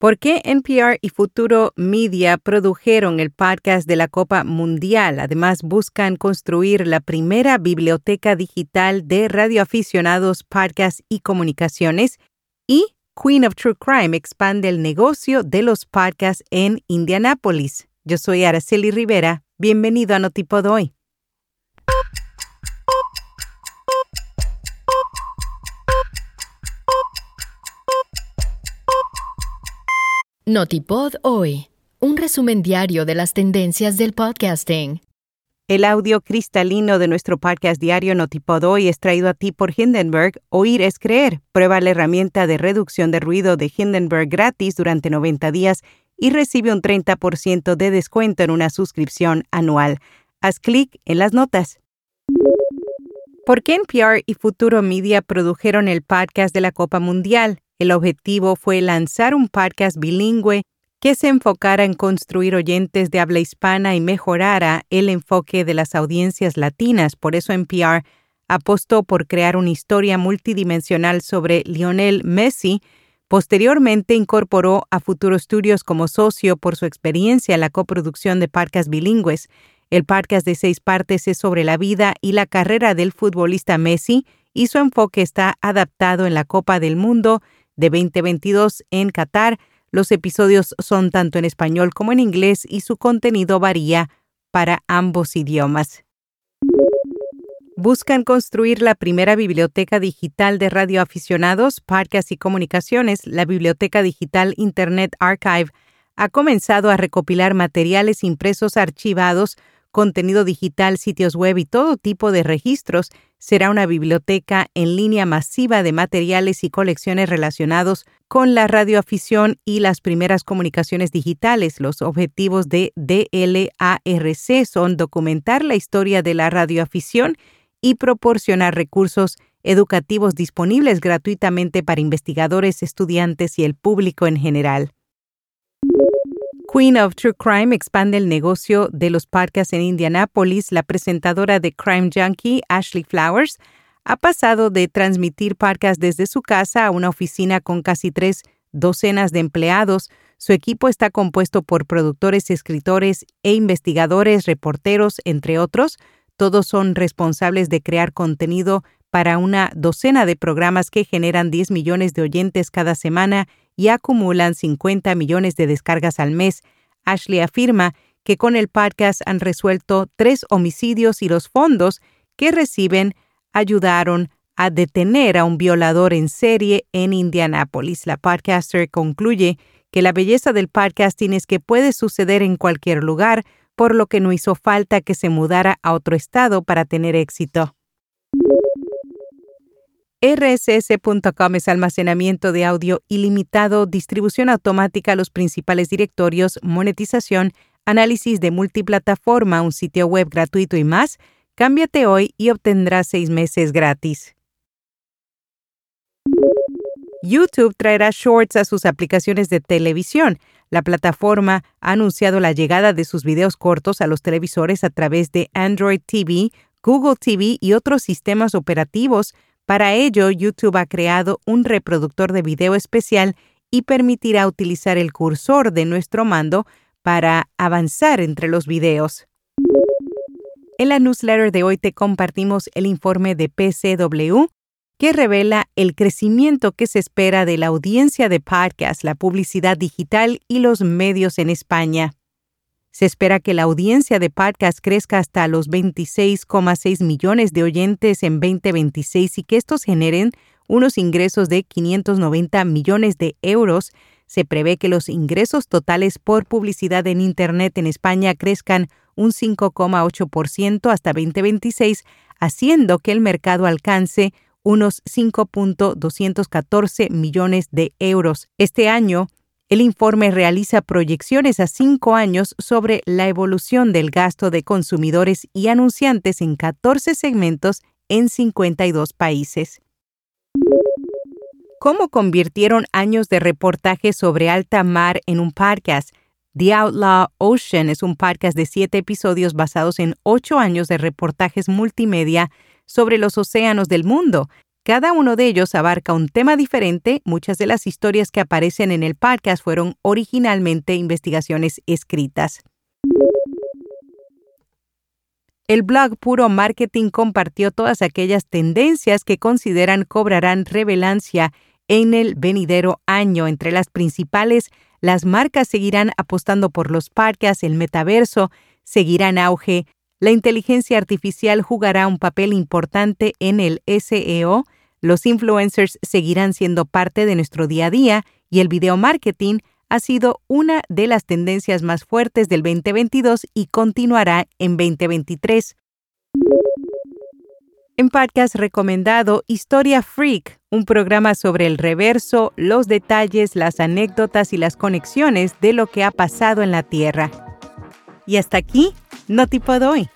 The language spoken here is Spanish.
¿Por qué NPR y Futuro Media produjeron el podcast de la Copa Mundial? Además, buscan construir la primera biblioteca digital de radioaficionados, podcasts y comunicaciones. Y Queen of True Crime expande el negocio de los podcasts en Indianápolis. Yo soy Araceli Rivera. Bienvenido a Notipod hoy. Notipod hoy, un resumen diario de las tendencias del podcasting. El audio cristalino de nuestro podcast diario Notipod hoy es traído a ti por Hindenburg. Oír es creer. Prueba la herramienta de reducción de ruido de Hindenburg gratis durante 90 días y recibe un 30% de descuento en una suscripción anual. Haz clic en las notas. ¿Por qué NPR y Futuro Media produjeron el podcast de la Copa Mundial? El objetivo fue lanzar un podcast bilingüe que se enfocara en construir oyentes de habla hispana y mejorara el enfoque de las audiencias latinas. Por eso NPR apostó por crear una historia multidimensional sobre Lionel Messi. Posteriormente incorporó a Futuro Studios como socio por su experiencia en la coproducción de podcasts bilingües. El podcast de seis partes es sobre la vida y la carrera del futbolista Messi y su enfoque está adaptado en la Copa del Mundo de 2022 en Qatar. Los episodios son tanto en español como en inglés y su contenido varía para ambos idiomas. Buscan construir la primera biblioteca digital de radioaficionados, parques y comunicaciones. La Biblioteca Digital Internet Archive ha comenzado a recopilar materiales impresos archivados contenido digital, sitios web y todo tipo de registros, será una biblioteca en línea masiva de materiales y colecciones relacionados con la radioafición y las primeras comunicaciones digitales. Los objetivos de DLARC son documentar la historia de la radioafición y proporcionar recursos educativos disponibles gratuitamente para investigadores, estudiantes y el público en general. Queen of True Crime expande el negocio de los podcasts en Indianápolis. La presentadora de Crime Junkie, Ashley Flowers, ha pasado de transmitir podcasts desde su casa a una oficina con casi tres docenas de empleados. Su equipo está compuesto por productores, escritores e investigadores, reporteros, entre otros. Todos son responsables de crear contenido para una docena de programas que generan 10 millones de oyentes cada semana y acumulan 50 millones de descargas al mes. Ashley afirma que con el podcast han resuelto tres homicidios y los fondos que reciben ayudaron a detener a un violador en serie en Indianápolis. La podcaster concluye que la belleza del podcasting es que puede suceder en cualquier lugar, por lo que no hizo falta que se mudara a otro estado para tener éxito. RSS.com es almacenamiento de audio ilimitado, distribución automática a los principales directorios, monetización, análisis de multiplataforma, un sitio web gratuito y más. Cámbiate hoy y obtendrás seis meses gratis. YouTube traerá shorts a sus aplicaciones de televisión. La plataforma ha anunciado la llegada de sus videos cortos a los televisores a través de Android TV, Google TV y otros sistemas operativos para ello, YouTube ha creado un reproductor de video especial y permitirá utilizar el cursor de nuestro mando para avanzar entre los videos. En la newsletter de hoy te compartimos el informe de PCW que revela el crecimiento que se espera de la audiencia de podcast, la publicidad digital y los medios en España. Se espera que la audiencia de podcast crezca hasta los 26,6 millones de oyentes en 2026 y que estos generen unos ingresos de 590 millones de euros. Se prevé que los ingresos totales por publicidad en Internet en España crezcan un 5,8% hasta 2026, haciendo que el mercado alcance unos 5.214 millones de euros. Este año, el informe realiza proyecciones a cinco años sobre la evolución del gasto de consumidores y anunciantes en 14 segmentos en 52 países. ¿Cómo convirtieron años de reportaje sobre alta mar en un podcast? The Outlaw Ocean es un podcast de siete episodios basados en ocho años de reportajes multimedia sobre los océanos del mundo. Cada uno de ellos abarca un tema diferente. Muchas de las historias que aparecen en el podcast fueron originalmente investigaciones escritas. El blog Puro Marketing compartió todas aquellas tendencias que consideran cobrarán relevancia en el venidero año. Entre las principales, las marcas seguirán apostando por los podcasts, el metaverso seguirá en auge, la inteligencia artificial jugará un papel importante en el SEO, los influencers seguirán siendo parte de nuestro día a día y el video marketing ha sido una de las tendencias más fuertes del 2022 y continuará en 2023. En podcast recomendado Historia Freak, un programa sobre el reverso, los detalles, las anécdotas y las conexiones de lo que ha pasado en la Tierra. Y hasta aquí, no tipo doy.